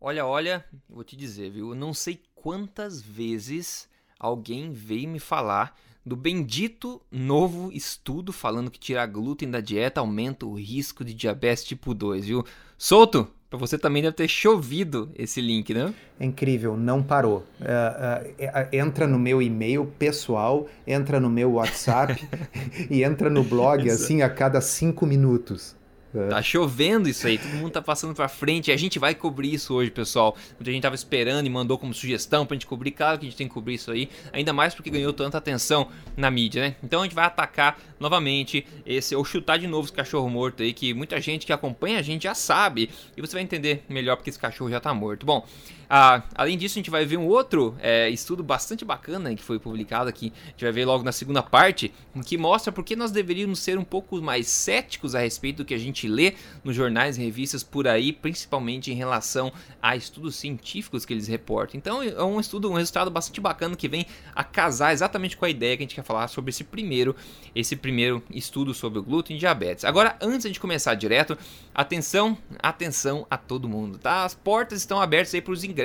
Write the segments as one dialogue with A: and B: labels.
A: Olha, olha, vou te dizer, viu? Eu não sei quantas vezes alguém veio me falar do bendito novo estudo falando que tirar glúten da dieta aumenta o risco de diabetes tipo 2, viu? Solto, para você também deve ter chovido esse link, né?
B: É incrível, não parou. Uh, uh, entra no meu e-mail pessoal, entra no meu WhatsApp e entra no blog assim a cada cinco minutos.
A: É. Tá chovendo isso aí, todo mundo tá passando pra frente. E a gente vai cobrir isso hoje, pessoal. Muita gente tava esperando e mandou como sugestão pra gente cobrir. Claro que a gente tem que cobrir isso aí. Ainda mais porque ganhou tanta atenção na mídia, né? Então a gente vai atacar novamente esse, ou chutar de novo esse cachorro morto aí, que muita gente que acompanha a gente já sabe. E você vai entender melhor porque esse cachorro já tá morto. Bom, ah, além disso, a gente vai ver um outro é, estudo bastante bacana que foi publicado aqui. A gente vai ver logo na segunda parte, que mostra por que nós deveríamos ser um pouco mais céticos a respeito do que a gente lê nos jornais e revistas por aí, principalmente em relação a estudos científicos que eles reportam. Então, é um estudo, um resultado bastante bacana que vem a casar exatamente com a ideia que a gente quer falar sobre esse primeiro, esse primeiro estudo sobre o glúten e diabetes. Agora, antes de começar direto, atenção, atenção a todo mundo, tá? As portas estão abertas aí para os ingressos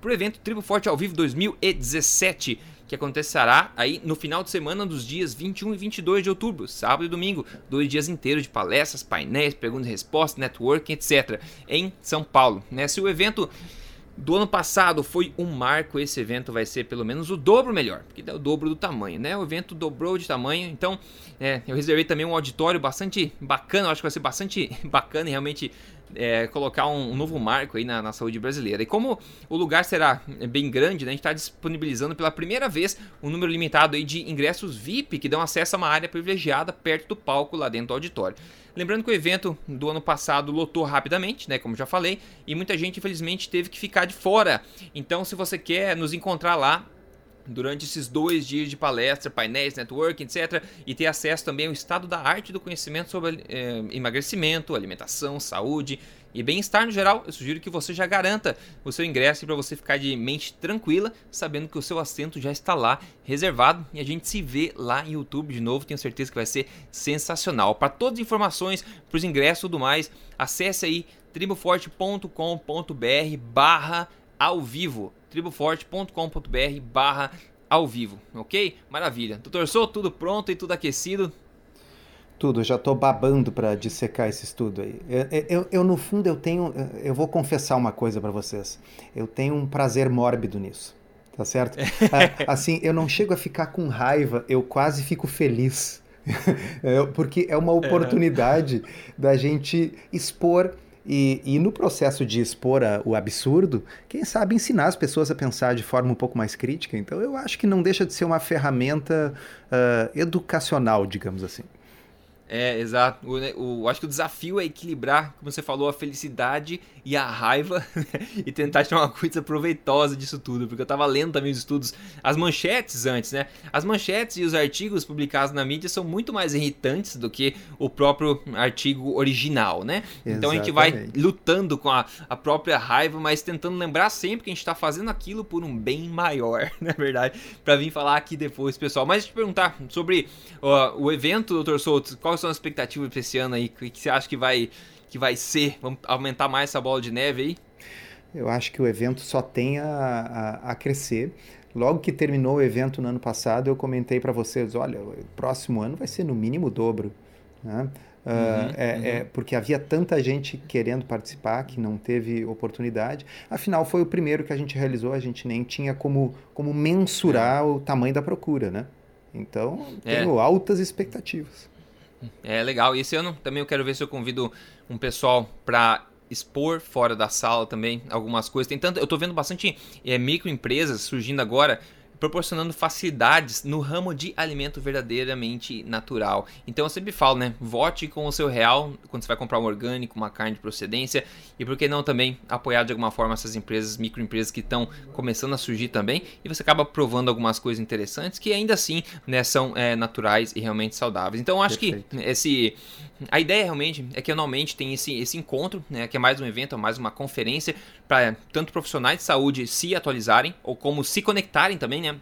A: para o evento Tribo Forte ao Vivo 2017, que acontecerá aí no final de semana dos dias 21 e 22 de outubro, sábado e domingo, dois dias inteiros de palestras, painéis, perguntas e respostas, networking, etc, em São Paulo. Né? Se o evento do ano passado foi um marco, esse evento vai ser pelo menos o dobro melhor, porque é o dobro do tamanho, né? O evento dobrou de tamanho, então é, eu reservei também um auditório bastante bacana, acho que vai ser bastante bacana e realmente é, colocar um, um, novo marco aí na, na, saúde brasileira. E como o lugar será bem grande, né, a gente está disponibilizando pela primeira vez um número limitado aí de ingressos VIP que dão acesso a uma área privilegiada perto do palco lá dentro do auditório. Lembrando que o evento do ano passado lotou rapidamente, né, como já falei, e muita gente infelizmente teve que ficar de fora. Então, se você quer nos encontrar lá, durante esses dois dias de palestra, painéis, networking, etc. E ter acesso também ao estado da arte do conhecimento sobre é, emagrecimento, alimentação, saúde e bem-estar no geral. Eu sugiro que você já garanta o seu ingresso para você ficar de mente tranquila, sabendo que o seu assento já está lá reservado e a gente se vê lá em YouTube de novo. Tenho certeza que vai ser sensacional. Para todas as informações, para os ingressos e tudo mais, acesse aí triboforte.com.br barra ao vivo triboforte.com.br barra ao vivo, ok? Maravilha. Doutor Sou, tudo pronto e tudo aquecido?
B: Tudo, já estou babando para dissecar esse estudo aí. Eu, eu, eu, no fundo, eu tenho, eu vou confessar uma coisa para vocês. Eu tenho um prazer mórbido nisso, tá certo? Assim, eu não chego a ficar com raiva, eu quase fico feliz. Porque é uma oportunidade da gente expor e, e, no processo de expor a, o absurdo, quem sabe ensinar as pessoas a pensar de forma um pouco mais crítica. Então, eu acho que não deixa de ser uma ferramenta uh, educacional, digamos assim.
A: É, exato. O, o, acho que o desafio é equilibrar, como você falou, a felicidade e a raiva e tentar tirar uma coisa proveitosa disso tudo. Porque eu tava lendo também os estudos, as manchetes antes, né? As manchetes e os artigos publicados na mídia são muito mais irritantes do que o próprio artigo original, né? Exatamente. Então a gente vai lutando com a, a própria raiva, mas tentando lembrar sempre que a gente tá fazendo aquilo por um bem maior, na verdade, para vir falar aqui depois, pessoal. Mas te perguntar sobre uh, o evento, doutor Souto, qual quais são as expectativas para esse ano aí? O que você acha que vai, que vai ser? Vamos aumentar mais essa bola de neve aí?
B: Eu acho que o evento só tem a, a, a crescer. Logo que terminou o evento no ano passado, eu comentei para vocês: olha, o próximo ano vai ser no mínimo o dobro. Né? Uh, uhum, é, uhum. É, porque havia tanta gente querendo participar que não teve oportunidade. Afinal, foi o primeiro que a gente realizou, a gente nem tinha como, como mensurar é. o tamanho da procura, né? Então, é. tenho altas expectativas.
A: É legal. E esse ano também eu quero ver se eu convido um pessoal para expor fora da sala também algumas coisas. Tem tanto, eu estou vendo bastante é, microempresas surgindo agora proporcionando facilidades no ramo de alimento verdadeiramente natural. Então eu sempre falo, né? Vote com o seu real quando você vai comprar um orgânico, uma carne de procedência e por que não também apoiar de alguma forma essas empresas, microempresas que estão começando a surgir também e você acaba provando algumas coisas interessantes que ainda assim né, são é, naturais e realmente saudáveis. Então eu acho Perfeito. que esse a ideia realmente é que anualmente tem esse, esse encontro, né, que é mais um evento, é mais uma conferência para tanto profissionais de saúde se atualizarem ou como se conectarem também, né,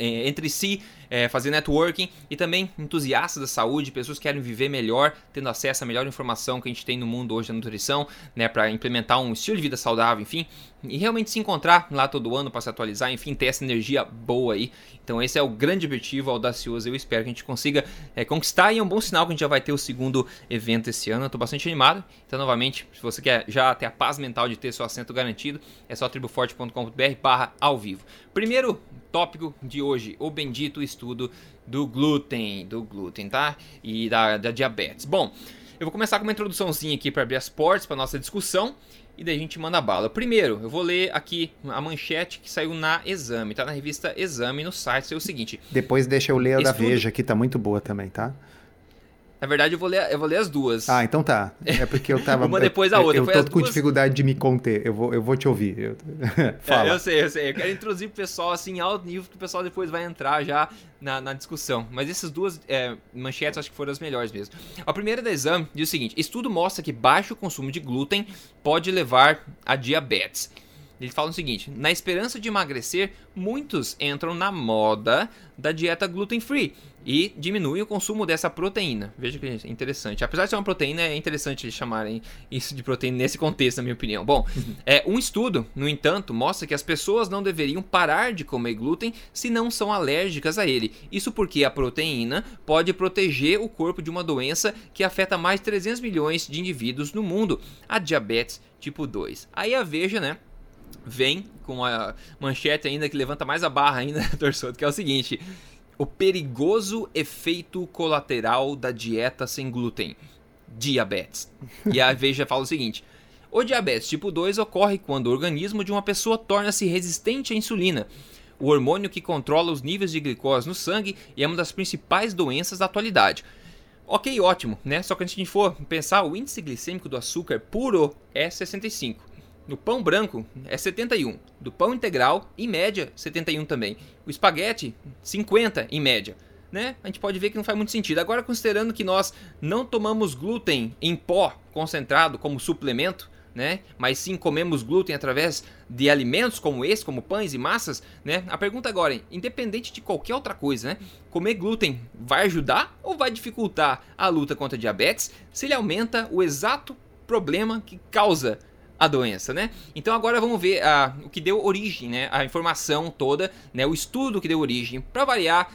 A: entre si é, fazer networking e também entusiastas da saúde, pessoas que querem viver melhor, tendo acesso à melhor informação que a gente tem no mundo hoje da nutrição, né, para implementar um estilo de vida saudável, enfim, e realmente se encontrar lá todo ano para se atualizar, enfim, ter essa energia boa aí. Então esse é o grande objetivo audacioso. Eu espero que a gente consiga é, conquistar e é um bom sinal que a gente já vai ter o segundo evento esse ano. Eu tô bastante animado. Então, novamente, se você quer já ter a paz mental de ter seu assento garantido, é só triboforte.com.br barra ao vivo. Primeiro tópico de hoje, o bendito estudo do glúten, do glúten, tá? E da, da diabetes. Bom, eu vou começar com uma introduçãozinha aqui para abrir as portas para nossa discussão e daí a gente manda bala. Primeiro, eu vou ler aqui a manchete que saiu na Exame, tá na revista Exame no site, é o seguinte.
B: Depois deixa eu ler a da Veja, que tá muito boa também, tá?
A: Na verdade, eu vou ler, eu vou ler as duas.
B: Ah, então tá. É porque eu tava.
A: Uma depois da outra.
B: Eu, eu tô com duas... dificuldade de me conter. Eu vou, eu vou te ouvir. Eu...
A: Fala. É, eu sei, eu sei. Eu quero introduzir o pessoal assim, alto nível, que o pessoal depois vai entrar já na, na discussão. Mas essas duas é, manchetes acho que foram as melhores mesmo. A primeira da exame diz o seguinte: estudo mostra que baixo consumo de glúten pode levar a diabetes. Eles falam o seguinte: na esperança de emagrecer, muitos entram na moda da dieta gluten free e diminuem o consumo dessa proteína. Veja que é interessante. Apesar de ser uma proteína, é interessante eles chamarem isso de proteína nesse contexto, na minha opinião. Bom, é, um estudo, no entanto, mostra que as pessoas não deveriam parar de comer glúten se não são alérgicas a ele. Isso porque a proteína pode proteger o corpo de uma doença que afeta mais de 300 milhões de indivíduos no mundo, a diabetes tipo 2. Aí a Veja, né? Vem com a manchete ainda que levanta mais a barra ainda, torçoto, que é o seguinte: o perigoso efeito colateral da dieta sem glúten, diabetes. E a Veja fala o seguinte: o diabetes tipo 2 ocorre quando o organismo de uma pessoa torna-se resistente à insulina, o hormônio que controla os níveis de glicose no sangue e é uma das principais doenças da atualidade. Ok, ótimo, né? Só que a gente for pensar, o índice glicêmico do açúcar puro é 65. No pão branco é 71. Do pão integral, em média, 71 também. O espaguete, 50 em média. Né? A gente pode ver que não faz muito sentido. Agora, considerando que nós não tomamos glúten em pó concentrado como suplemento, né? Mas sim comemos glúten através de alimentos como esse, como pães e massas, né? A pergunta agora, é, independente de qualquer outra coisa, né? Comer glúten vai ajudar ou vai dificultar a luta contra a diabetes se ele aumenta o exato problema que causa a doença, né? Então agora vamos ver a, o que deu origem, né? A informação toda, né? O estudo que deu origem. Para variar,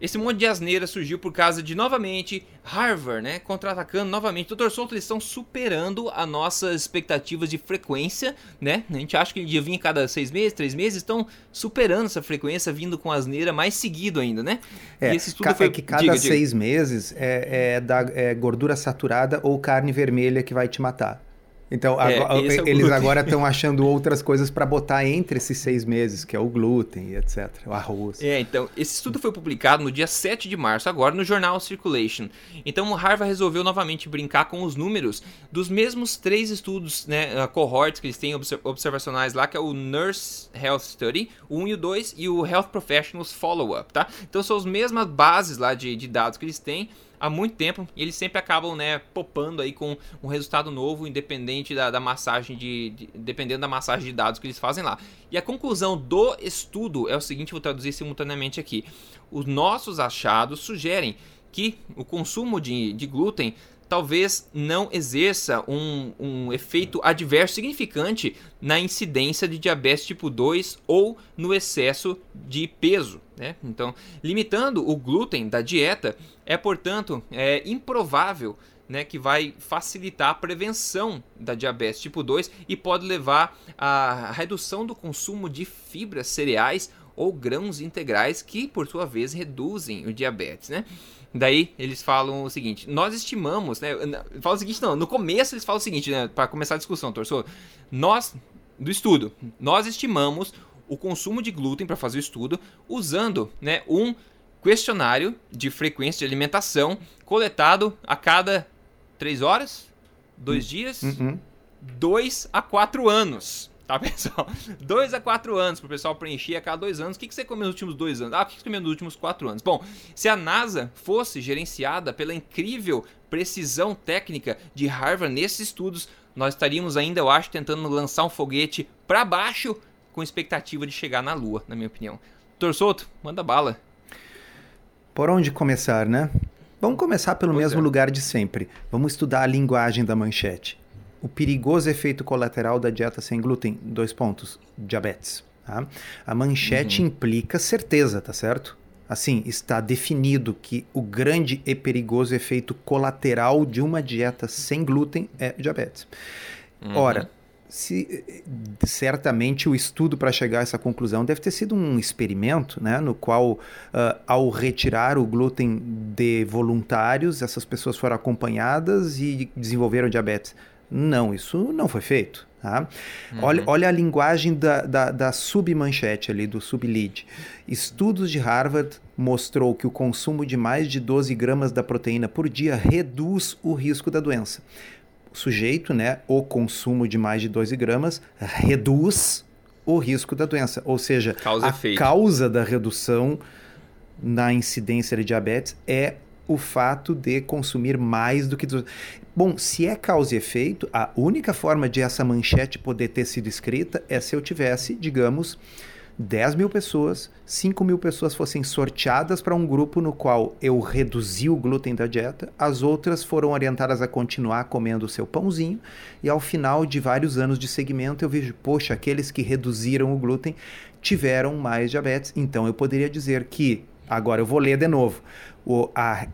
A: esse monte de asneira surgiu por causa de, novamente, Harvard, né? Contra-atacando novamente. Doutor Souto, eles estão superando as nossas expectativas de frequência, né? A gente acha que ele vir cada seis meses, três meses, estão superando essa frequência, vindo com asneira mais seguido ainda, né?
B: É, e esse estudo foi... é que cada diga, seis diga. meses é, é, da, é gordura saturada ou carne vermelha que vai te matar. Então, é, agora, é eles agora estão achando outras coisas para botar entre esses seis meses, que é o glúten e etc. O arroz.
A: É, então, esse estudo foi publicado no dia 7 de março, agora no jornal Circulation. Então, o Harvard resolveu novamente brincar com os números dos mesmos três estudos, né, cohorts que eles têm observacionais lá, que é o Nurse Health Study, o 1 e o 2, e o Health Professionals Follow-up, tá? Então, são as mesmas bases lá de, de dados que eles têm, há muito tempo e eles sempre acabam, né, popando aí com um resultado novo, independente da, da massagem de, de, dependendo da massagem de dados que eles fazem lá. E a conclusão do estudo é o seguinte, vou traduzir simultaneamente aqui. Os nossos achados sugerem que o consumo de, de glúten talvez não exerça um, um, efeito adverso significante na incidência de diabetes tipo 2 ou no excesso de peso. Né? Então, limitando o glúten da dieta é, portanto, é improvável né, que vai facilitar a prevenção da diabetes tipo 2 e pode levar à redução do consumo de fibras cereais ou grãos integrais que, por sua vez, reduzem o diabetes, né? Daí eles falam o seguinte: nós estimamos, né? Fala o seguinte, não, no começo eles falam o seguinte, né? Para começar a discussão, torçou. Nós, do estudo, nós estimamos o consumo de glúten para fazer o estudo usando, né, um questionário de frequência de alimentação coletado a cada 3 horas, 2 uhum. dias, 2 uhum. a 4 anos. Tá, pessoal? 2 a 4 anos para o pessoal preencher a cada 2 anos. O que, que você comeu nos últimos 2 anos? Ah, o que você comeu nos últimos 4 anos? Bom, se a NASA fosse gerenciada pela incrível precisão técnica de Harvard nesses estudos, nós estaríamos ainda, eu acho, tentando lançar um foguete para baixo com expectativa de chegar na Lua, na minha opinião. Torçoto, manda bala.
B: Por onde começar, né? Vamos começar pelo pois mesmo é. lugar de sempre. Vamos estudar a linguagem da manchete. O perigoso efeito colateral da dieta sem glúten, dois pontos, diabetes. Tá? A manchete uhum. implica certeza, tá certo? Assim, está definido que o grande e perigoso efeito colateral de uma dieta sem glúten é diabetes. Uhum. Ora, se, certamente o estudo para chegar a essa conclusão deve ter sido um experimento, né, no qual, uh, ao retirar o glúten de voluntários, essas pessoas foram acompanhadas e desenvolveram diabetes. Não, isso não foi feito. Tá? Uhum. Olha, olha a linguagem da, da, da submanchete ali, do sublead. Estudos de Harvard mostrou que o consumo de mais de 12 gramas da proteína por dia reduz o risco da doença. Sujeito, né, o consumo de mais de 12 gramas reduz o risco da doença. Ou seja, causa a efeito. causa da redução na incidência de diabetes é o fato de consumir mais do que. Bom, se é causa e efeito, a única forma de essa manchete poder ter sido escrita é se eu tivesse, digamos, 10 mil pessoas, 5 mil pessoas fossem sorteadas para um grupo no qual eu reduzi o glúten da dieta, as outras foram orientadas a continuar comendo o seu pãozinho, e ao final de vários anos de segmento eu vejo, poxa, aqueles que reduziram o glúten tiveram mais diabetes. Então eu poderia dizer que, agora eu vou ler de novo, o, a,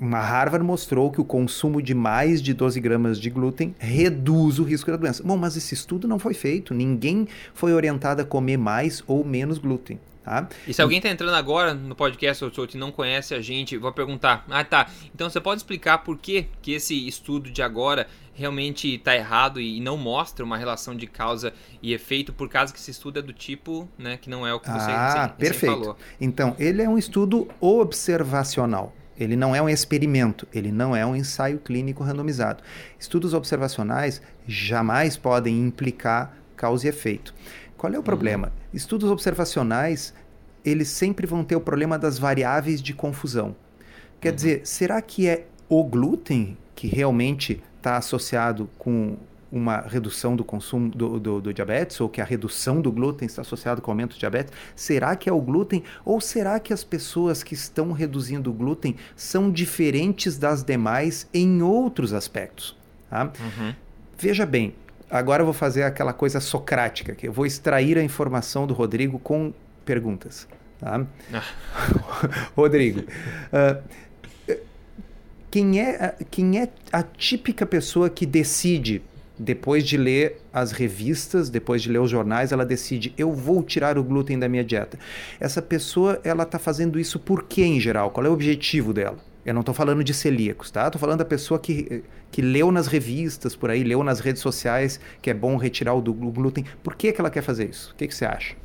B: uma Harvard mostrou que o consumo de mais de 12 gramas de glúten reduz o risco da doença. Bom, mas esse estudo não foi feito. Ninguém foi orientado a comer mais ou menos glúten. Tá?
A: E se alguém está entrando agora no podcast e não conhece a gente, vou perguntar: ah, tá. Então você pode explicar por que, que esse estudo de agora realmente está errado e não mostra uma relação de causa e efeito, por causa que esse estudo é do tipo né, que não é o que você,
B: ah, você, perfeito. falou. Então, ele é um estudo observacional. Ele não é um experimento, ele não é um ensaio clínico randomizado. Estudos observacionais jamais podem implicar causa e efeito. Qual é o problema? Uhum. Estudos observacionais, eles sempre vão ter o problema das variáveis de confusão. Quer uhum. dizer, será que é o glúten que realmente está associado com uma redução do consumo do, do, do, diabetes, ou que a redução do glúten está associada com o aumento do diabetes? Será que é o glúten? Ou será que as pessoas que estão reduzindo o glúten são diferentes das demais em outros aspectos? Tá? Uhum. Veja bem, Agora eu vou fazer aquela coisa socrática, que eu vou extrair a informação do Rodrigo com perguntas. Tá? Rodrigo, uh, quem, é, quem é a típica pessoa que decide, depois de ler as revistas, depois de ler os jornais, ela decide, eu vou tirar o glúten da minha dieta. Essa pessoa, ela está fazendo isso por quê, em geral? Qual é o objetivo dela? Eu não estou falando de celíacos, tá? Estou falando da pessoa que, que leu nas revistas por aí, leu nas redes sociais que é bom retirar o, do, o glúten. Por que, que ela quer fazer isso? O que, que você acha?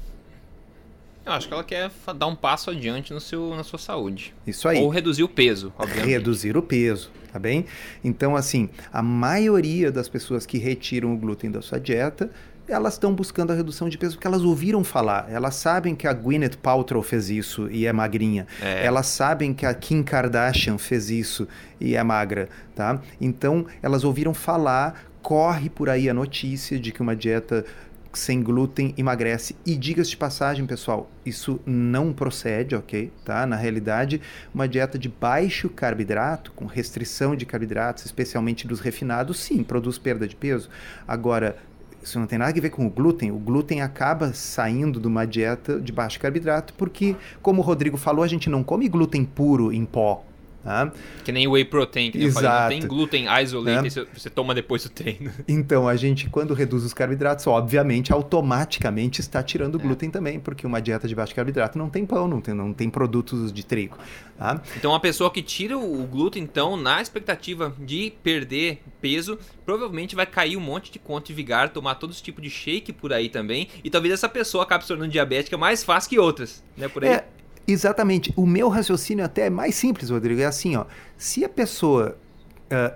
A: Eu acho que ela quer dar um passo adiante no seu, na sua saúde.
B: Isso aí.
A: Ou reduzir o peso, obviamente.
B: Reduzir o peso, tá bem? Então, assim, a maioria das pessoas que retiram o glúten da sua dieta elas estão buscando a redução de peso porque elas ouviram falar. Elas sabem que a Gwyneth Paltrow fez isso e é magrinha. É. Elas sabem que a Kim Kardashian fez isso e é magra, tá? Então, elas ouviram falar, corre por aí a notícia de que uma dieta sem glúten emagrece. E diga-se de passagem, pessoal, isso não procede, ok? Tá? Na realidade, uma dieta de baixo carboidrato, com restrição de carboidratos, especialmente dos refinados, sim, produz perda de peso. Agora, isso não tem nada a ver com o glúten. O glúten acaba saindo de uma dieta de baixo carboidrato, porque, como o Rodrigo falou, a gente não come glúten puro em pó. Tá?
A: Que nem whey protein, que nem Exato. eu falei, não tem glúten isolate, é. você toma depois do treino.
B: Então, a gente, quando reduz os carboidratos, obviamente, automaticamente está tirando o é. glúten também, porque uma dieta de baixo carboidrato não tem pão, não tem, não tem produtos de trigo. Tá?
A: Então, uma pessoa que tira o glúten, então, na expectativa de perder peso, provavelmente vai cair um monte de conta de vigar, tomar todo esse tipo de shake por aí também, e talvez essa pessoa acabe se tornando diabética mais fácil que outras, né, por aí.
B: É, Exatamente. O meu raciocínio até é mais simples, Rodrigo. É assim, ó. Se a pessoa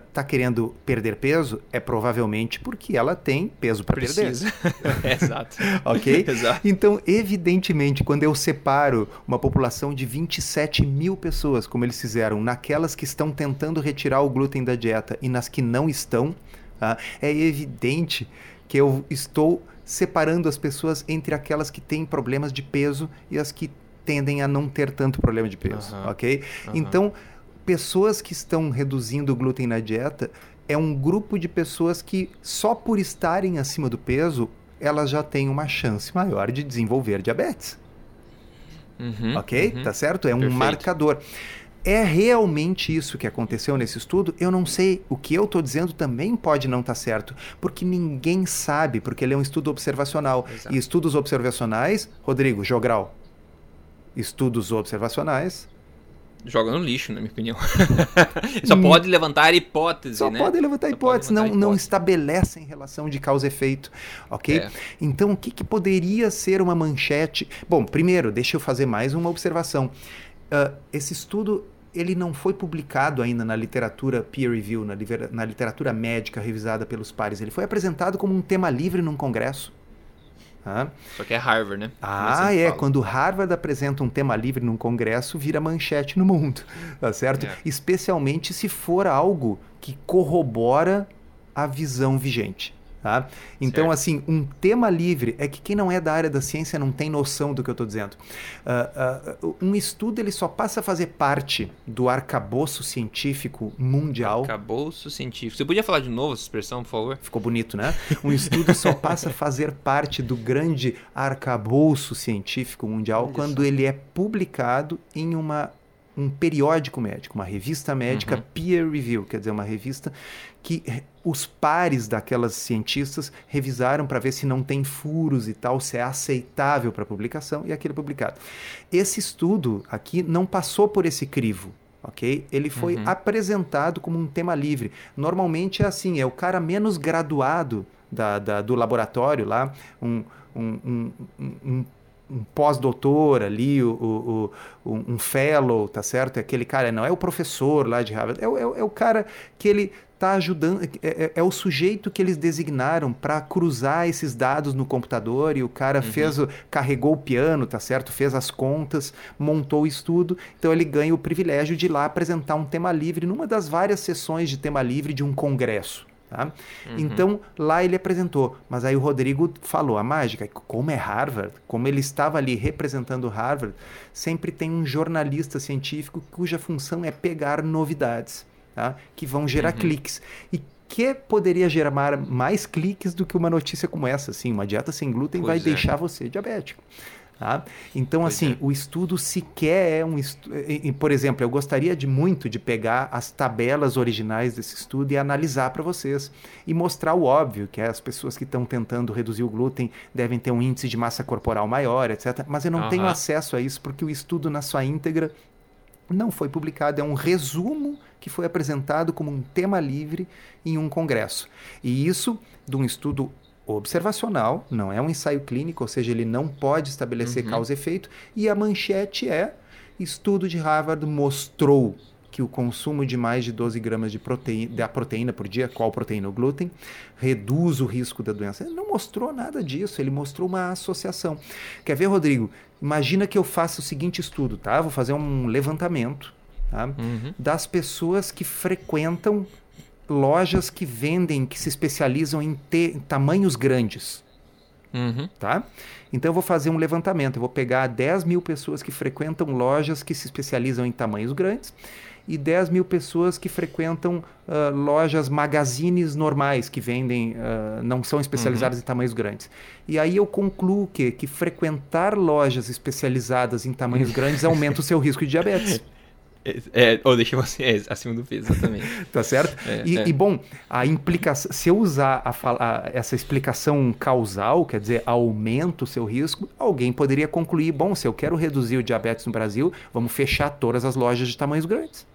B: está uh, querendo perder peso, é provavelmente porque ela tem peso para perder.
A: Exato.
B: ok?
A: Exato.
B: Então, evidentemente, quando eu separo uma população de 27 mil pessoas, como eles fizeram, naquelas que estão tentando retirar o glúten da dieta e nas que não estão, uh, é evidente que eu estou separando as pessoas entre aquelas que têm problemas de peso e as que tendem a não ter tanto problema de peso, ok? Então, pessoas que estão reduzindo o glúten na dieta é um grupo de pessoas que só por estarem acima do peso, elas já têm uma chance maior de desenvolver diabetes.
A: Uhum,
B: ok?
A: uhum.
B: Tá certo? É um
A: Perfeito.
B: marcador. É realmente isso que aconteceu nesse estudo? Eu não sei. O que eu estou dizendo também pode não estar certo, porque ninguém sabe, porque ele é um estudo observacional.
A: Exato.
B: E estudos observacionais, Rodrigo, Jogral, estudos observacionais
A: Joga no lixo, na minha opinião. Só pode levantar hipótese.
B: Só
A: né?
B: podem levantar
A: Só
B: hipóteses,
A: pode
B: não,
A: levantar
B: não
A: hipótese.
B: estabelecem relação de causa e efeito, ok?
A: É.
B: Então, o que, que poderia ser uma manchete? Bom, primeiro, deixa eu fazer mais uma observação. Ah, esse estudo, ele não foi publicado ainda na literatura peer review, na, na literatura médica revisada pelos pares. Ele foi apresentado como um tema livre num congresso. Tá?
A: Só que é Harvard, né? Eu
B: Ah, é.
A: falo.
B: Quando Harvard apresenta um tema livre num congresso, vira manchete no mundo, tá certo?
A: É.
B: Especialmente se for algo que corrobora a visão vigente. Tá? Então,
A: Certo.
B: assim, um tema livre é que quem não é da área da ciência não tem noção do que eu estou dizendo. Ah, ah, um estudo ele só passa a fazer parte do arcabouço científico mundial.
A: Arcabouço científico. Você podia falar de novo essa expressão, por favor?
B: Ficou bonito, né? Um estudo só passa a fazer parte do grande arcabouço científico mundial
A: Olha
B: quando
A: só.
B: ele é publicado em uma, um periódico médico, uma revista médica
A: Uhum.
B: peer review, quer dizer, uma revista que os pares daquelas cientistas revisaram para ver se não tem furos e tal, se é aceitável para publicação e aquilo é publicado. Esse estudo aqui não passou por esse crivo. Ok? Ele foi
A: Uhum.
B: apresentado como um tema livre. Normalmente é assim: é o cara menos graduado da, da- do laboratório lá, um, um, um, um- um- pós-doutor ali, o, o- o- um, fellow, tá certo? É aquele cara, não é o professor lá de Harvard, é, é o- é o cara que ele está ajudando, é, é- é o sujeito que eles designaram para cruzar esses dados no computador e o cara fez, o- carregou o piano, tá certo? Fez as contas, montou o estudo, então ele ganha o privilégio de ir lá apresentar um tema livre numa das várias sessões de tema livre de um congresso. Tá? Então lá ele apresentou, mas aí o Rodrigo falou a mágica, como é Harvard, como ele estava ali representando Harvard, sempre tem um jornalista científico cuja função é pegar novidades, tá? que vão gerar cliques. E que poderia gerar mais cliques do que uma notícia como essa? Assim, uma dieta sem glúten
A: Pois
B: vai
A: é.
B: deixar você diabético. Tá? Então,
A: Pois
B: assim,
A: é.
B: o estudo sequer é um estudo. Por exemplo, eu gostaria de muito de pegar as tabelas originais desse estudo e analisar para vocês e mostrar o óbvio, que é as pessoas que estão tentando reduzir o glúten devem ter um índice de massa corporal maior, etc. Mas eu não tenho
A: Aham.
B: acesso a isso porque o estudo na sua íntegra não foi publicado, é um resumo que foi apresentado como um tema livre em um congresso. E isso de um estudo observacional, não é um ensaio clínico, ou seja, ele não pode estabelecer
A: Uhum.
B: causa e efeito, e a manchete é: estudo de Harvard mostrou que o consumo de mais de 12 gramas de proteína, da proteína por dia, qual proteína? O glúten, reduz o risco da doença. Ele não mostrou nada disso, ele mostrou uma associação. Quer ver, Rodrigo? Imagina que eu faça o seguinte estudo, tá? Vou fazer um levantamento tá?
A: Uhum.
B: das pessoas que frequentam lojas que vendem, que se especializam em tamanhos grandes
A: Uhum.
B: tá? Então eu vou fazer um levantamento, eu vou pegar 10 mil pessoas que frequentam lojas que se especializam em tamanhos grandes e 10 mil pessoas que frequentam ah, lojas magazines normais que vendem, ah, não são especializadas em tamanhos grandes. E aí eu concluo que, que frequentar lojas especializadas em tamanhos grandes aumenta o seu risco de diabetes.
A: É, é, ou deixa você é, acima do peso, exatamente.
B: Tá certo?
A: É,
B: e,
A: é.
B: e, bom, a implicação, se eu usar a a- essa explicação causal, quer dizer, aumenta o seu risco, alguém poderia concluir: bom, se eu quero reduzir o diabetes no Brasil, vamos fechar todas as lojas de tamanhos grandes.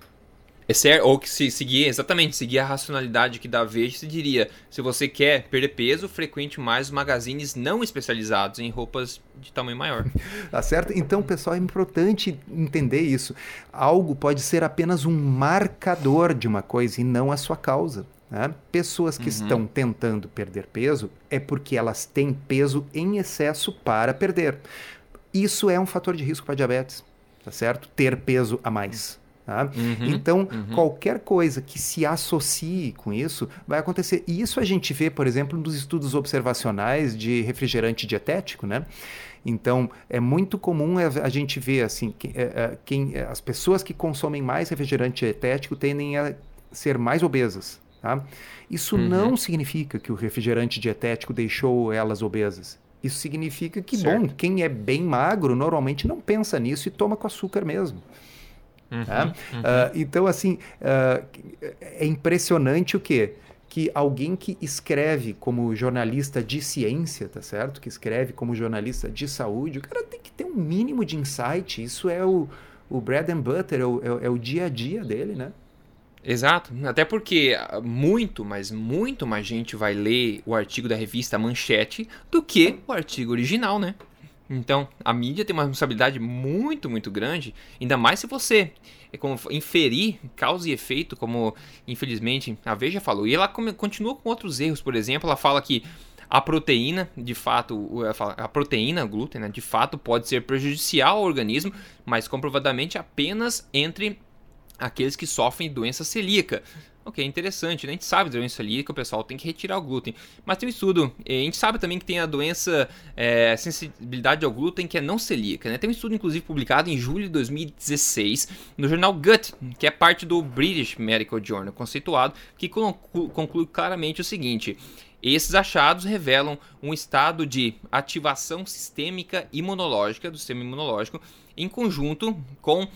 A: É certo, ou que se seguir, exatamente, seguir a racionalidade que dá Veja, se diria, se você quer perder peso, frequente mais magazines não especializados em roupas de tamanho maior.
B: Tá certo? Então, pessoal, é importante entender isso. Algo pode ser apenas um marcador de uma coisa e não a sua causa. né? Pessoas que estão tentando perder peso é porque elas têm peso em excesso para perder. Isso é um fator de risco para diabetes, tá certo? Ter peso a mais. Tá? Uhum, então, uhum. qualquer coisa que se associe com isso vai acontecer. E isso a gente vê, por exemplo, nos estudos observacionais de refrigerante dietético, né? Então, é muito comum a gente ver assim, que, é, é, quem, é, as pessoas que consomem mais refrigerante dietético tendem a ser mais obesas. Tá? Isso uhum. não significa que o refrigerante dietético deixou elas obesas. Isso significa que, certo. bom, quem é bem magro normalmente não pensa nisso e toma com açúcar mesmo. Uhum, tá? uhum. Uh, então, assim, uh, é impressionante o quê? Que alguém que escreve como jornalista de ciência, tá certo? Que escreve como jornalista de saúde, o cara tem que ter um mínimo de insight. Isso é o, o bread and butter, é o, é, é o dia a dia dele, né?
A: Exato, até porque muito, mas muito mais gente vai ler o artigo da revista Manchete do que o artigo original, né? Então, a mídia tem uma responsabilidade muito, muito grande, ainda mais se você é inferir causa e efeito, como infelizmente a Veja falou. E ela continua com outros erros, por exemplo, ela fala que a proteína, de fato, a proteína, glúten, né, de fato pode ser prejudicial ao organismo, mas comprovadamente apenas entre aqueles que sofrem doença celíaca. Ok, interessante, né? A gente sabe da doença celíaca, o pessoal tem que retirar o glúten. Mas tem um estudo, a gente sabe também que tem a doença é, sensibilidade ao glúten que é não celíaca, né? Tem um estudo, inclusive, publicado em julho de 2016 no jornal Gut, que é parte do British Medical Journal, conceituado, que conclui claramente o seguinte. Esses achados revelam um estado de ativação sistêmica imunológica do sistema imunológico em conjunto com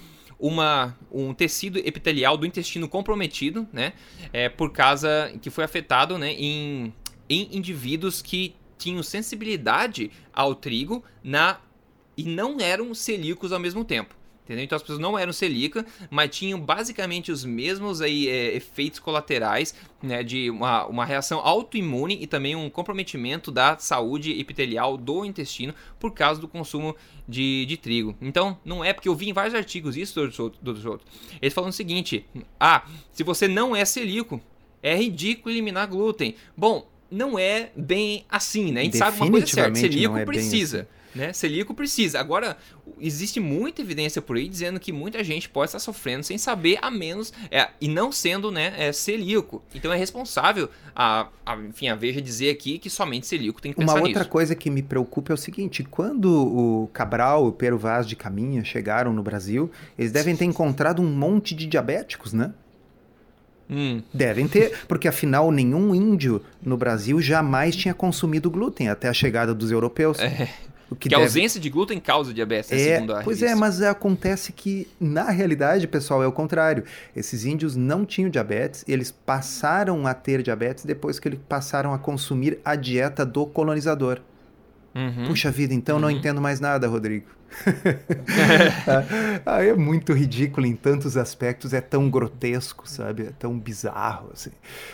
A: uma, um tecido epitelial do intestino comprometido, né? É, por causa que foi afetado né, em, em indivíduos que tinham sensibilidade ao trigo na, e não eram celíacos ao mesmo tempo. Entendeu? Então as pessoas não eram celíacas, mas tinham basicamente os mesmos aí, é, efeitos colaterais né, de uma, uma reação autoimune e também um comprometimento da saúde epitelial do intestino por causa do consumo de, de trigo. Então, não é porque eu vi em vários artigos isso, doutor Souto. Eles falam o seguinte: ah, se você não é celíaco, é ridículo eliminar glúten. Bom, não é bem assim, né? A gente sabe uma coisa certa: celíaco é precisa. Assim. Né? Celíaco precisa. Agora, existe muita evidência por aí dizendo que muita gente pode estar sofrendo sem saber, a menos, é, e não sendo né, é, celíaco. Então é responsável a, a, enfim, a Veja dizer aqui que somente celíaco tem que pensar
B: Uma outra nisso. coisa que me preocupa é o seguinte: quando o Cabral e o Pero Vaz de Caminha chegaram no Brasil, eles devem ter encontrado um monte de diabéticos, né? Hum. Devem ter, porque afinal nenhum índio no Brasil jamais tinha consumido glúten até a chegada dos europeus.
A: É. Que, que deve... a ausência de glúten causa diabetes,
B: é, segundo a Pois é, revista. é, mas acontece que, na realidade, pessoal, é o contrário. Esses índios não tinham diabetes, eles passaram a ter diabetes depois que eles passaram a consumir a dieta do colonizador. Uhum. Puxa vida, então uhum. não entendo mais nada, Rodrigo. ah, é muito ridículo em tantos aspectos, é tão grotesco, sabe? É tão bizarro, assim.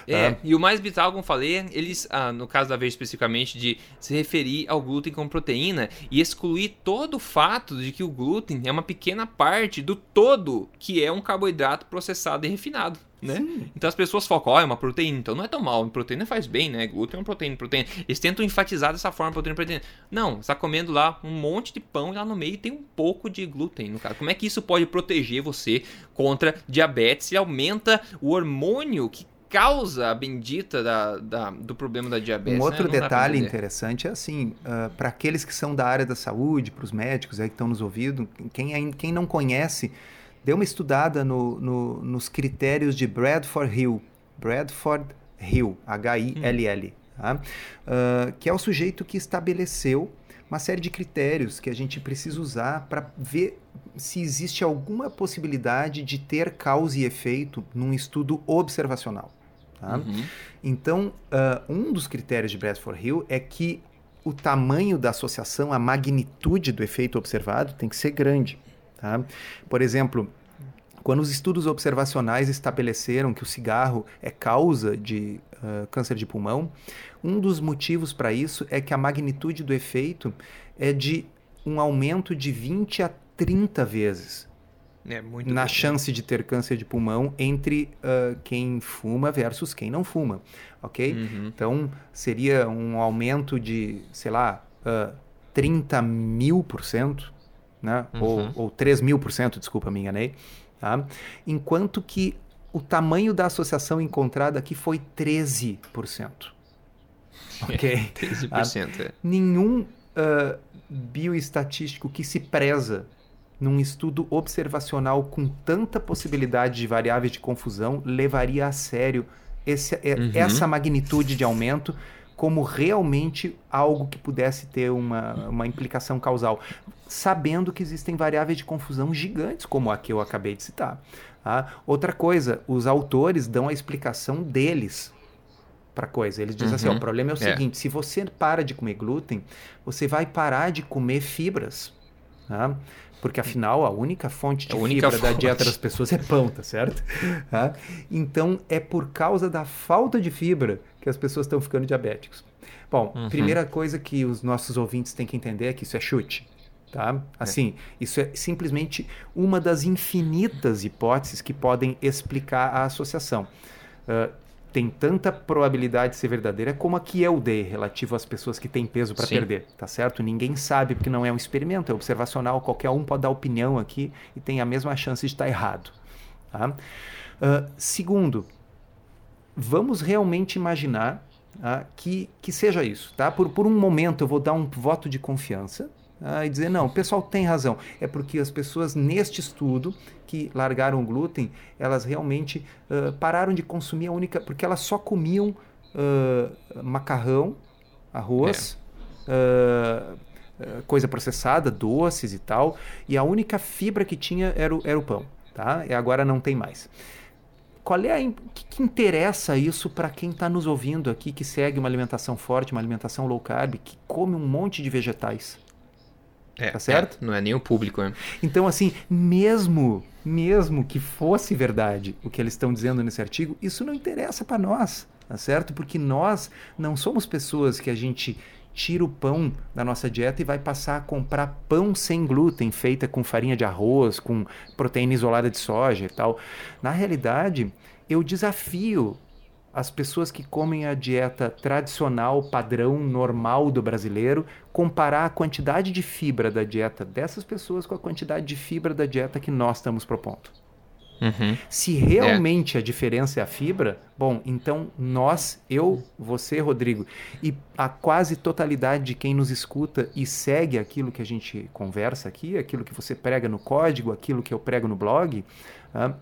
A: É, ah. e o mais bizarro, como falei, eles, ah, no caso da vez especificamente, de se referir ao glúten como proteína e excluir todo o fato de que o glúten é uma pequena parte do todo que é um carboidrato processado e refinado né? Então as pessoas focam, ó, oh, é uma proteína, então não é tão mal, proteína faz bem, né? Glúten é uma proteína, proteína. Eles tentam enfatizar dessa forma, proteína, proteína. Não, você tá comendo lá um monte de pão e lá no meio tem um pouco de glúten, no caso. Como é que isso pode proteger você contra diabetes e aumenta o hormônio que causa a bendita da, da, do problema da diabetes.
B: Um outro né? detalhe interessante é assim, uh, para aqueles que são da área da saúde, para os médicos aí que estão nos ouvindo, quem, quem não conhece dê uma estudada no, no, nos critérios de Bradford Hill. Bradford Hill, H-I-L-L. Tá? Uh, que é o sujeito que estabeleceu uma série de critérios que a gente precisa usar para ver se existe alguma possibilidade de ter causa e efeito num estudo observacional. Tá? Uhum. Então, uh, um dos critérios de Bradford Hill é que o tamanho da associação, a magnitude do efeito observado tem que ser grande. Tá? Por exemplo, quando os estudos observacionais estabeleceram que o cigarro é causa de uh, câncer de pulmão, um dos motivos para isso é que a magnitude do efeito é de um aumento de 20 a 30 vezes é, na bem. chance de ter câncer de pulmão entre uh, quem fuma versus quem não fuma, ok? Uhum. Então, seria um aumento de, sei lá, uh, 30 mil por cento, né? Uhum. Ou, ou 3 mil por cento, desculpa, me enganei Tá? Enquanto que o tamanho da associação encontrada aqui foi 13%.
A: Ok? 13%.
B: É. Nenhum uh, bioestatístico que se preza num estudo observacional com tanta possibilidade de variáveis de confusão levaria a sério esse, uhum. essa magnitude de aumento como realmente algo que pudesse ter uma, uma implicação causal, sabendo que existem variáveis de confusão gigantes, como a que eu acabei de citar. Tá? Outra coisa, os autores dão a explicação deles para coisa. Eles dizem uhum. assim: ó, o problema é o é. seguinte: se você para de comer glúten, você vai parar de comer fibras. Tá? Porque afinal a única fonte de a fibra fonte. da dieta das pessoas é pão, tá certo? Tá? Então é por causa da falta de fibra que as pessoas estão ficando diabéticos. Bom, uhum. primeira coisa que os nossos ouvintes têm que entender é que isso é chute. Tá? É. Assim, é. isso é simplesmente uma das infinitas hipóteses que podem explicar a associação. Uh, tem tanta probabilidade de ser verdadeira como a que eu dei relativo às pessoas que têm peso para perder, tá certo? Ninguém sabe porque não é um experimento, é observacional, qualquer um pode dar opinião aqui e tem a mesma chance de estar errado. Tá? Uh, segundo, vamos realmente imaginar uh, que, que seja isso, tá? Por, por um momento eu vou dar um voto de confiança ah, e dizer, não, o pessoal tem razão. É porque as pessoas neste estudo que largaram o glúten, elas realmente uh, pararam de consumir a única. porque elas só comiam uh, macarrão, arroz, é. uh, coisa processada, doces e tal, e a única fibra que tinha era o, era o pão. Tá? E agora não tem mais. Qual é o que, que interessa isso para quem está nos ouvindo aqui, que segue uma alimentação forte, uma alimentação low carb, que come um monte de vegetais?
A: É, tá certo? É, não é nem o público, né?
B: Então, assim, mesmo, mesmo que fosse verdade o que eles estão dizendo nesse artigo, isso não interessa para nós, tá certo? Porque nós não somos pessoas que a gente tira o pão da nossa dieta e vai passar a comprar pão sem glúten, feita com farinha de arroz, com proteína isolada de soja e tal. Na realidade, eu desafio as pessoas que comem a dieta tradicional, padrão, normal do brasileiro, comparar a quantidade de fibra da dieta dessas pessoas com a quantidade de fibra da dieta que nós estamos propondo. Uhum. Se realmente é. a diferença é a fibra, bom, então nós, eu, você, Rodrigo, e a quase totalidade de quem nos escuta e segue aquilo que a gente conversa aqui, aquilo que você prega no código, aquilo que eu prego no blog, uh,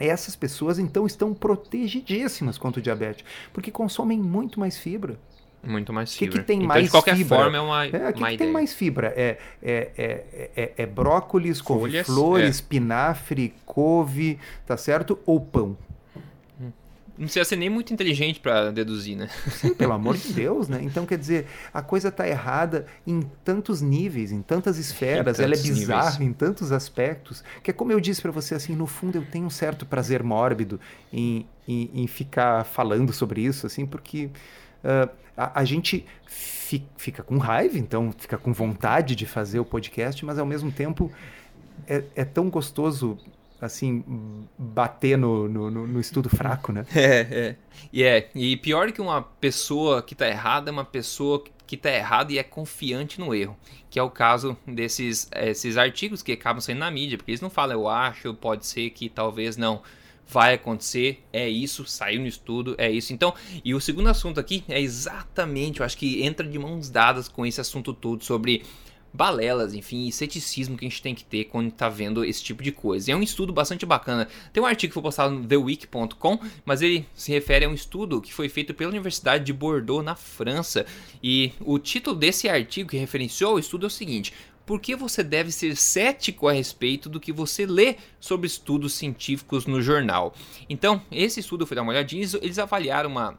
B: essas pessoas então estão protegidíssimas contra o diabetes, porque consomem muito mais fibra.
A: Muito mais fibra.
B: O que, que tem então, mais
A: de qualquer
B: fibra?
A: forma, é uma.
B: É,
A: o que,
B: que tem mais fibra? É, é, é, é, é brócolis, couve-flor, é. espinafre, couve, tá certo? Ou pão?
A: Não precisa ser nem muito inteligente para deduzir, né?
B: Sim, pelo amor de Deus, né? Então, quer dizer, a coisa está errada em tantos níveis, em tantas esferas, em ela é bizarra níveis. em tantos aspectos, que é como eu disse para você, assim, no fundo eu tenho um certo prazer mórbido em, em, em ficar falando sobre isso, assim, porque uh, a, a, gente fi, fica com raiva, então fica com vontade de fazer o podcast, mas ao mesmo tempo é, é tão gostoso assim, bater no, no, no, estudo fraco, né?
A: É, é. E é. E pior que uma pessoa que tá errada é uma pessoa que tá errada e é confiante no erro. Que é o caso desses esses artigos que acabam saindo na mídia, porque eles não falam, eu acho, pode ser que talvez não. Vai acontecer, é isso, saiu no estudo, é isso. Então, e o segundo assunto aqui é exatamente, eu acho que entra de mãos dadas com esse assunto todo sobre balelas, enfim, e ceticismo que a gente tem que ter quando está vendo esse tipo de coisa. E é um estudo bastante bacana. Tem um artigo que foi postado no TheWeek.com, mas ele se refere a um estudo que foi feito pela Universidade de Bordeaux, na França. E o título desse artigo que referenciou o estudo é o seguinte: por que você deve ser cético a respeito do que você lê sobre estudos científicos no jornal. Então, esse estudo, fui dar uma olhadinha, eles avaliaram uma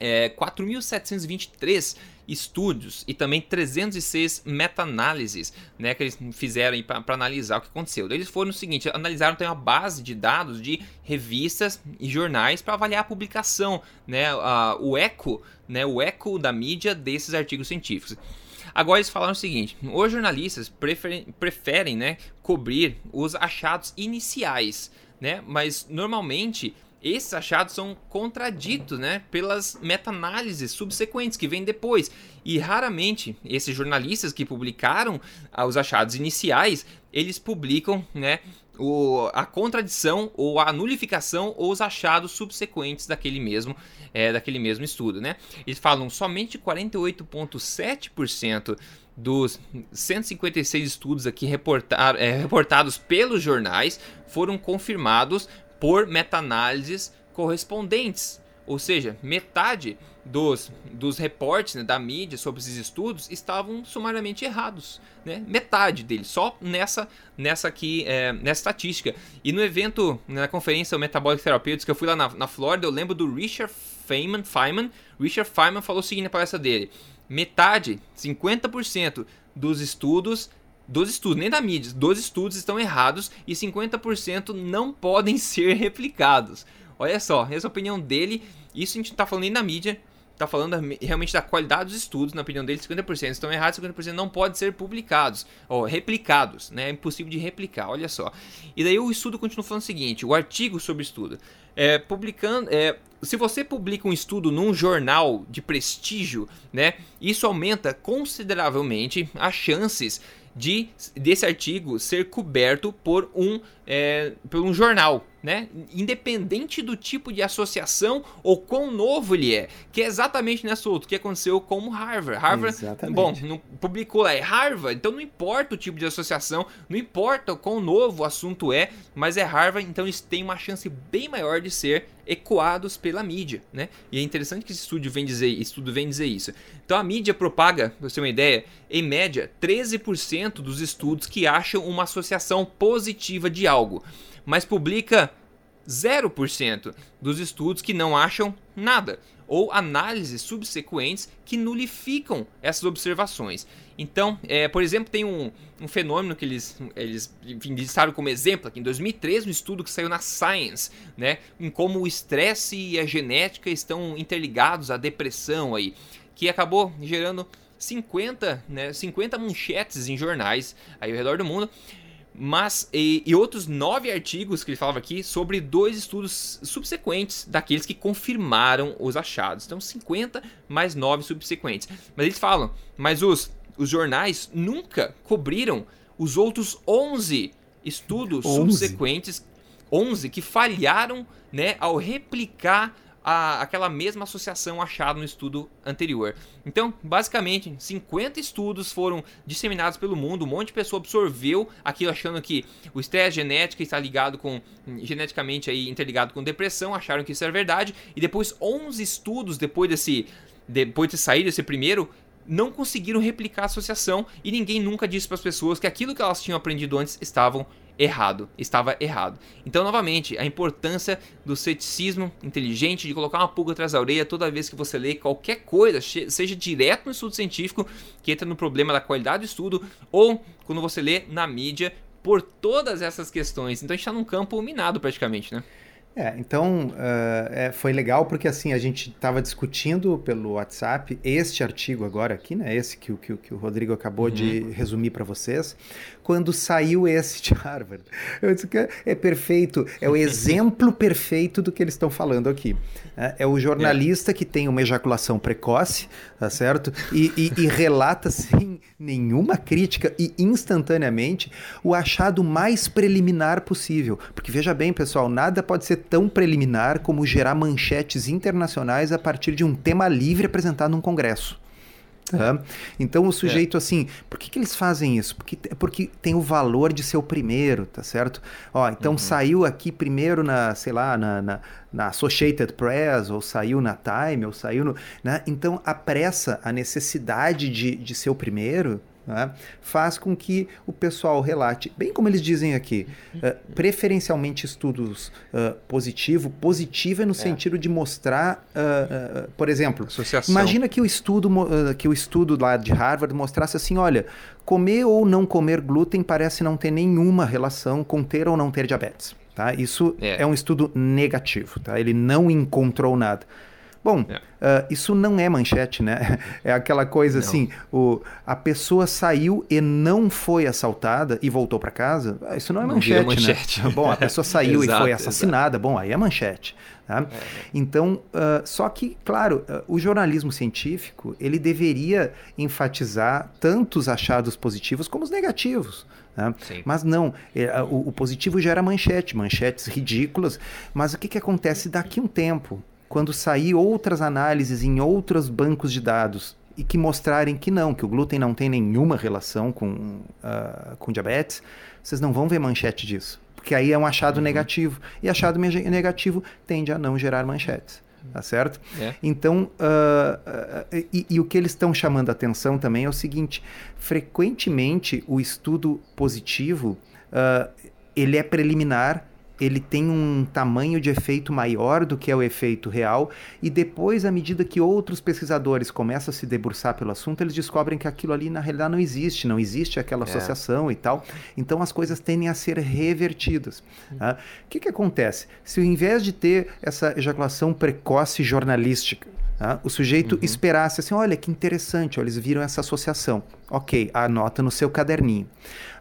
A: é, 4.723 estudos e também 306 meta-análises né, que eles fizeram para analisar o que aconteceu. Eles foram o seguinte: analisaram também uma base de dados de revistas e jornais para avaliar a publicação, né, a, o eco, né, o eco da mídia desses artigos científicos. Agora eles falaram o seguinte: os jornalistas preferem, preferem né, cobrir os achados iniciais, né, mas normalmente esses achados são contraditos né, pelas meta-análises subsequentes que vêm depois. E raramente esses jornalistas que publicaram ah, os achados iniciais, eles publicam né, o, a contradição ou a nulificação ou os achados subsequentes daquele mesmo, é, daquele mesmo estudo. Né? Eles falam somente 48,7% dos 156 estudos aqui reportar, é, reportados pelos jornais foram confirmados por meta-análises correspondentes. Ou seja, metade dos, dos reportes né, da mídia sobre esses estudos estavam sumariamente errados. Né? Metade deles, só nessa, nessa aqui, é, nessa estatística. E no evento, na conferência Metabolic Therapeutics, que eu fui lá na, na Flórida, eu lembro do Richard Feynman, Feynman. Richard Feynman falou o seguinte na palestra dele: metade, 50% dos estudos dos estudos, nem da mídia, dos estudos estão errados e 50% não podem ser replicados. Olha só, essa é a opinião dele. Isso a gente não tá falando nem da mídia, tá falando realmente da qualidade dos estudos, na opinião dele, 50% estão errados, 50% não podem ser publicados, ou replicados, né? É impossível de replicar, olha só. E daí o estudo continua falando o seguinte, o artigo sobre estudo. É, publicando, é, se você publica um estudo num jornal de prestígio, né, isso aumenta consideravelmente as chances de desse artigo ser coberto por um, é, por um jornal, né? Independente do tipo de associação ou quão novo ele é, que é exatamente nessa outra que aconteceu com o Harvard. Harvard, exatamente. bom, não publicou lá é Harvard, então não importa o tipo de associação, não importa o quão novo o assunto é, mas é Harvard, então eles têm uma chance bem maior de ser ecoados pela mídia, né? E é interessante que esse estudo vem dizer, estudo vem dizer isso. Então a mídia propaga, para você ter uma ideia, em média 13% dos estudos que acham uma associação positiva de algo, mas publica 0% dos estudos que não acham nada, ou análises subsequentes que nulificam essas observações. Então, é, por exemplo, tem um, um, fenômeno que eles, eles enfim, listaram como exemplo aqui em 2013, um estudo que saiu na Science, né, em como o estresse e a genética estão interligados à depressão aí, que acabou gerando 50, né, 50 manchetes em jornais aí ao redor do mundo, mas e, e, outros nove artigos que ele falava aqui sobre dois estudos subsequentes daqueles que confirmaram os achados. Então, 50 mais nove subsequentes. Mas eles falam, mas os, os jornais nunca cobriram os outros 11 estudos 11? subsequentes, 11 que falharam né, ao replicar a, aquela mesma associação achada no estudo anterior. Então, basicamente, 50 estudos foram disseminados pelo mundo, um monte de pessoa absorveu aquilo achando que o estresse genético está ligado com geneticamente aí interligado com depressão, acharam que isso era verdade, e depois 11 estudos depois desse depois de sair desse primeiro não conseguiram replicar a associação e ninguém nunca disse para as pessoas que aquilo que elas tinham aprendido antes estavam errado, estava errado. Então, novamente, a importância do ceticismo inteligente, de colocar uma pulga atrás da orelha toda vez que você lê qualquer coisa, seja direto no estudo científico, que entra no problema da qualidade do estudo, ou quando você lê na mídia, por todas essas questões. Então, a gente está num campo minado praticamente, né?
B: É, então uh, é, foi legal porque assim a gente estava discutindo pelo WhatsApp este artigo agora aqui, né? Esse que, que, que o Rodrigo acabou uhum. de resumir para vocês, quando saiu esse de Harvard. Eu disse que é perfeito, é o exemplo perfeito do que eles estão falando aqui. É, é o jornalista é. que tem uma ejaculação precoce, tá certo? E, e, e relata sem nenhuma crítica e instantaneamente o achado mais preliminar possível. Porque veja bem, pessoal, nada pode ser tão preliminar como gerar manchetes internacionais a partir de um tema livre apresentado num congresso. Tá? Então o sujeito, é. assim, por que, que eles fazem isso? Porque, porque tem o valor de ser o primeiro, tá certo? Ó, então uhum. saiu aqui primeiro na, sei lá, na, na, na, Associated Press, ou saiu na Time, ou saiu no. Né? Então a pressa, a necessidade de, de ser o primeiro, né, faz com que o pessoal relate, bem como eles dizem aqui, uh, preferencialmente estudos uh, positivo. Positivo é no é. sentido de mostrar, uh, por exemplo, Associação. imagina que o estudo que o estudo lá de Harvard mostrasse assim, olha, comer ou não comer glúten parece não ter nenhuma relação com ter ou não ter diabetes. Tá? Isso é, é um estudo negativo, tá? ele não encontrou nada. Bom, é. uh, isso não é manchete, né? É aquela coisa não. assim: o, a pessoa saiu e não foi assaltada e voltou para casa. Ah, isso não é não manchete, manchete, né? Bom, a pessoa saiu exato, e foi assassinada. Exato. Bom, aí é manchete. Tá? É. Então, uh, só que, claro, uh, o jornalismo científico ele deveria enfatizar tanto os achados positivos como os negativos. Né? Mas não, é, o, o, positivo gera manchete, manchetes ridículas. Mas o que, que acontece daqui a um tempo? Quando sair outras análises em outros bancos de dados e que mostrarem que não, que o glúten não tem nenhuma relação com, uh, com diabetes, vocês não vão ver manchete disso. Porque aí é um achado uhum. negativo. E achado negativo tende a não gerar manchetes tá certo? É. Então, uh, uh, e, e, o que eles estão chamando a atenção também é o seguinte: frequentemente o estudo positivo ele é preliminar ele tem um tamanho de efeito maior do que é o efeito real, e depois, à medida que outros pesquisadores começam a se debruçar pelo assunto, eles descobrem que aquilo ali na realidade não existe, não existe aquela é. associação e tal. Então as coisas tendem a ser revertidas. Tá? O que, que acontece? Se ao invés de ter essa ejaculação precoce jornalística, Tá? O sujeito uhum. esperasse assim: olha que interessante, olha, eles viram essa associação. Ok, anota no seu caderninho.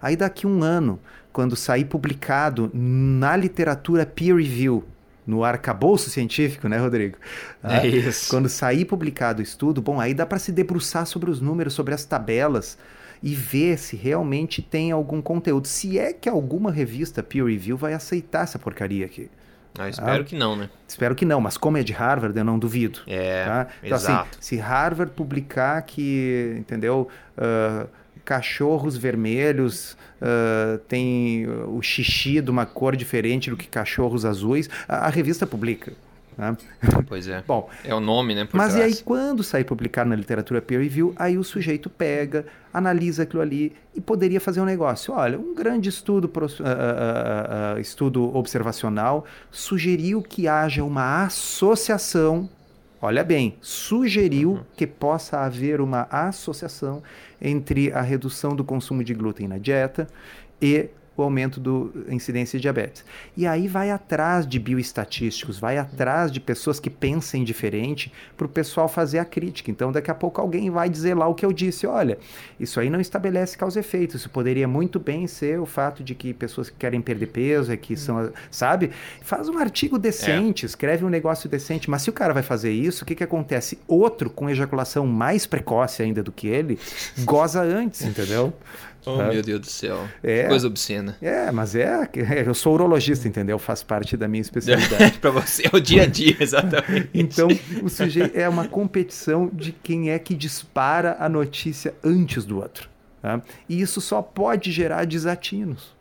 B: Aí daqui um ano, quando sair publicado na literatura peer review, no arcabouço científico, né, Rodrigo?
A: É ah, isso.
B: Quando sair publicado o estudo, bom, aí dá para se debruçar sobre os números, sobre as tabelas e ver se realmente tem algum conteúdo. Se é que alguma revista peer review vai aceitar essa porcaria aqui.
A: Ah, espero ah, que não, né?
B: Espero que não, mas como é de Harvard, eu não duvido.
A: É,
B: tá? Então, assim, exato. assim, se Harvard publicar que, entendeu, uh, cachorros vermelhos uh, tem o xixi de uma cor diferente do que cachorros azuis, a, a revista publica. Né?
A: Pois é. Bom, é o nome, né?
B: mas trás. e aí, quando sair publicado na literatura peer review, aí o sujeito pega, analisa aquilo ali e poderia fazer um negócio. Olha, um grande estudo, uh, uh, estudo observacional sugeriu que haja uma associação. Olha bem, sugeriu uhum. que possa haver uma associação entre a redução do consumo de glúten na dieta e o aumento da incidência de diabetes. E aí vai atrás de bioestatísticos, vai atrás de pessoas que pensem diferente para o pessoal fazer a crítica. Então, daqui a pouco alguém vai dizer lá o que eu disse: olha, isso aí não estabelece causa e efeito. Isso poderia muito bem ser o fato de que pessoas que querem perder peso, é que são, sabe? Faz um artigo decente, é. escreve um negócio decente. Mas se o cara vai fazer isso, o que, que acontece? Outro com ejaculação mais precoce ainda do que ele, goza antes, entendeu?
A: Oh, meu Deus do céu. É, Coisa obscena.
B: É, mas é, Eu sou urologista, entendeu? Faz parte da minha especialidade.
A: Para você é o dia a dia, exatamente.
B: então, o sujeito é uma competição de quem é que dispara a notícia antes do outro. Tá? E isso só pode gerar desatinos.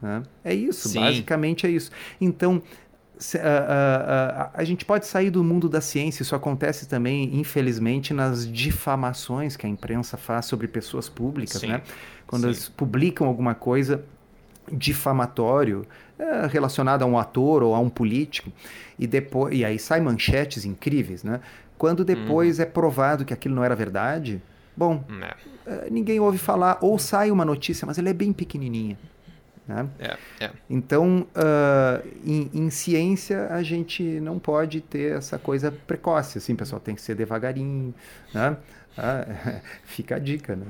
B: Tá? É isso, Sim. basicamente é isso. Então, a, a, a, a, gente pode sair do mundo da ciência, isso acontece também, infelizmente, nas difamações que a imprensa faz sobre pessoas públicas, Sim. né? Quando Sim. eles publicam alguma coisa difamatório é, relacionado a um ator ou a um político e depois e aí sai manchetes incríveis, né? Quando depois uhum. é provado que aquilo não era verdade, bom, é. É, ninguém ouve falar ou sai uma notícia, mas ela é bem pequenininha. Né?
A: É, é.
B: Então, uh, em, em, ciência, a gente não pode ter essa coisa precoce, assim, pessoal, tem que ser devagarinho, né? Ah, fica a dica, né?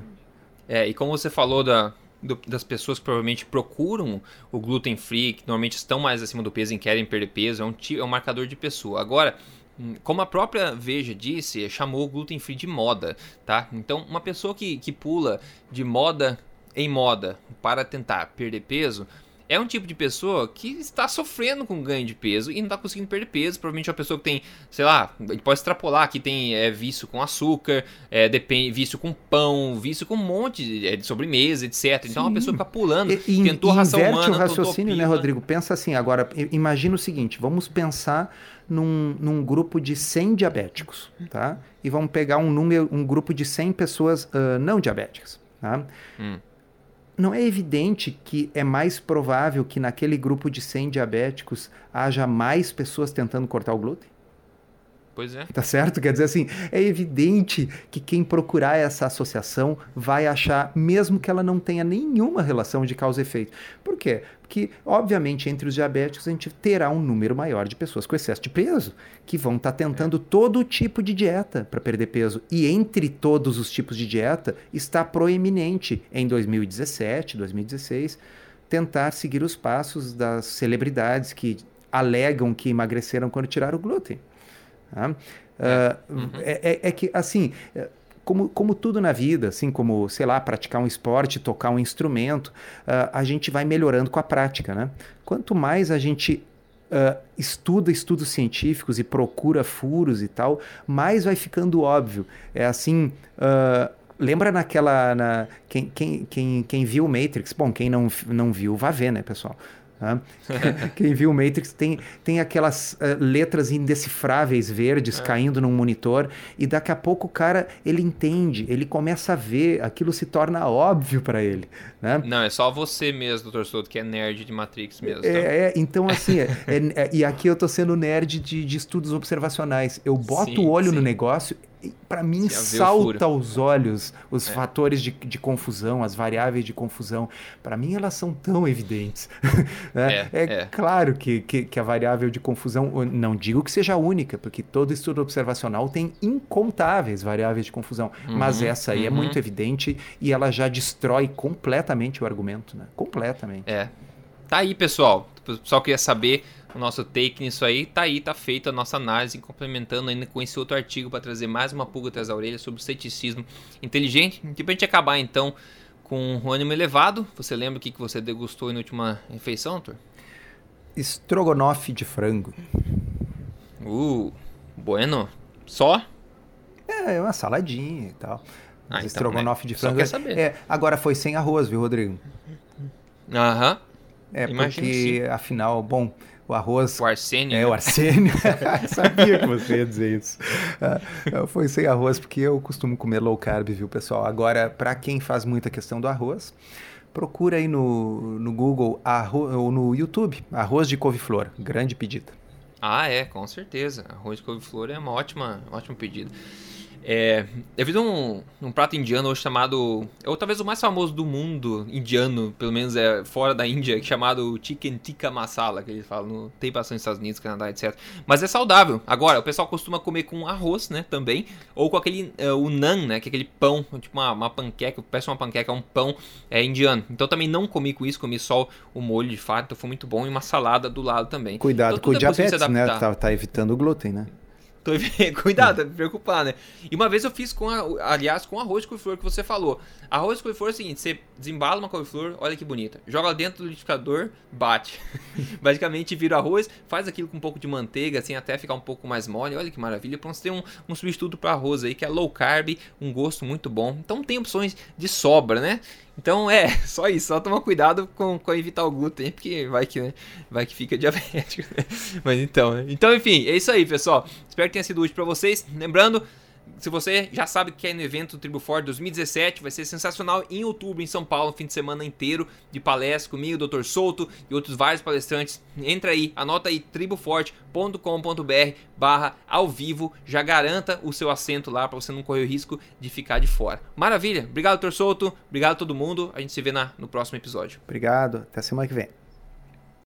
A: É, e como você falou da, do, das pessoas que provavelmente procuram o gluten free, que normalmente estão mais acima do peso e querem perder peso, é um, é um marcador de pessoa. Agora, hum, como a própria Veja disse, chamou o gluten free de moda, tá? Então, uma pessoa que, que pula de moda em moda para tentar perder peso, é um tipo de pessoa que está sofrendo com ganho de peso e não está conseguindo perder peso. Provavelmente é uma pessoa que tem, sei lá, pode extrapolar que tem é, vício com açúcar, é, depende, vício com pão, vício com um monte de, é, de sobremesa, etc. Sim. Então é uma pessoa que fica pulando, e, tentou
B: e
A: ração
B: humana, o raciocínio, né, Rodrigo? Pensa assim, agora, imagina o seguinte, vamos pensar num, num grupo de 100 diabéticos, tá? E vamos pegar um número, um grupo de 100 pessoas uh, não diabéticas, tá? Hum não é evidente que é mais provável que naquele grupo de 100 diabéticos haja mais pessoas tentando cortar o glúten?
A: Pois é.
B: Tá certo? Quer dizer assim, é evidente que quem procurar essa associação vai achar, mesmo que ela não tenha nenhuma relação de causa e efeito. Por quê? Porque, obviamente, entre os diabéticos a gente terá um número maior de pessoas com excesso de peso, que vão estar tá tentando todo tipo de dieta para perder peso. E entre todos os tipos de dieta, está proeminente em 2017, 2016, tentar seguir os passos das celebridades que alegam que emagreceram quando tiraram o glúten. Tá? Uh, uhum. é, é, é, que, assim, como, como tudo na vida, assim como, sei lá, praticar um esporte, tocar um instrumento, uh, a gente vai melhorando com a prática, né? Quanto mais a gente uh, estuda estudos científicos e procura furos e tal, mais vai ficando óbvio. É assim. Lembra naquela. Na, quem, quem, quem, quem viu Matrix? Bom, quem não, não viu, vá ver, né, pessoal? Tá? Quem viu o Matrix tem, tem aquelas uh, letras indecifráveis verdes é. caindo num monitor e daqui a pouco o cara ele entende, ele começa a ver, aquilo se torna óbvio para ele. Né?
A: Não, é só você mesmo, doutor Souto, que é nerd de Matrix mesmo.
B: É, tá? é então assim, é, é, e aqui eu tô sendo nerd de, de estudos observacionais. Eu boto sim, o olho sim. no negócio para mim salta aos olhos os é. fatores de, de, confusão, as variáveis de confusão. Para mim elas são tão evidentes. Né? é, é, é, claro que, que, que, a variável de confusão, não digo que seja única, porque todo estudo observacional tem incontáveis variáveis de confusão, uhum, mas essa aí é uhum. é muito evidente e ela já destrói completamente o argumento, né? Completamente.
A: É. Tá aí, pessoal. O pessoal queria saber o nosso take nisso aí. Tá aí, tá feita a nossa análise, complementando ainda com esse outro artigo para trazer mais uma pulga atrás da orelha sobre o ceticismo inteligente. E pra gente acabar então com o ânimo elevado, você lembra o que, que você degustou na última refeição, Arthur?
B: Estrogonofe de frango.
A: Uh, bueno. Só?
B: É, uma saladinha e tal. Ah, então, estrogonofe né? de frango. Só quer saber. É, agora foi sem arroz, viu, Rodrigo?
A: Aham.
B: É, porque afinal, bom, o arroz.
A: O arsênio.
B: É, né? o arsênio. Sabia que você ia dizer isso. Uh, foi sem arroz, porque eu costumo comer low carb, viu, pessoal? Agora, para quem faz muita questão do arroz, procura aí no, no Google arroz, ou no YouTube, arroz de couve-flor. Grande pedido.
A: Ah, é, com certeza. Arroz de couve-flor é uma ótima, ótima pedida. É, eu fiz um, um prato indiano hoje chamado. É ou talvez o mais famoso do mundo indiano, pelo menos é fora da Índia, é chamado Chicken Tikka Masala, que eles falam. No, tem bastante nos Estados Unidos, Canadá, etc. Mas é saudável. Agora, o pessoal costuma comer com arroz, né? Também. Ou com aquele. Uh, o naan, né? Que é aquele pão, tipo uma, uma panqueca. Parece uma panqueca, é um pão é, indiano. Então também não comi com isso, comi só o molho de fato, então foi muito bom. E uma salada do lado também.
B: Cuidado
A: então,
B: com o é diabetes, né? Tá, tá evitando o glúten, né?
A: Tô cuidado, é. me preocupar, né? E uma vez eu fiz com, a, aliás, com arroz de couve-flor que você falou. Arroz de couve-flor é o seguinte, você desembala uma couve-flor, olha que bonita. Joga dentro do liquidificador, bate. Basicamente vira arroz, faz aquilo com um pouco de manteiga, assim, até ficar um pouco mais mole. Olha que maravilha. Pronto, você tem um, um substituto para arroz aí, que é low carb, um gosto muito bom. Então tem opções de sobra, né? Então é, só isso, só tomar cuidado com, com evitar o glúten, porque vai que, né, vai que fica diabético. Né? Mas então, né? Então, enfim, é isso aí, pessoal. Espero que tenha sido útil para vocês. Lembrando, se você já sabe que é no evento Tribo Forte 2017, vai ser sensacional em outubro em São Paulo, fim de semana inteiro de palestra comigo, Dr. Souto e outros vários palestrantes. Entra aí, anota aí triboforte.com.br barra ao vivo, já garanta o seu assento lá para você não correr o risco de ficar de fora. Maravilha, obrigado Dr. Souto, obrigado a todo mundo, a gente se vê na, no próximo episódio.
B: Obrigado, até semana que vem.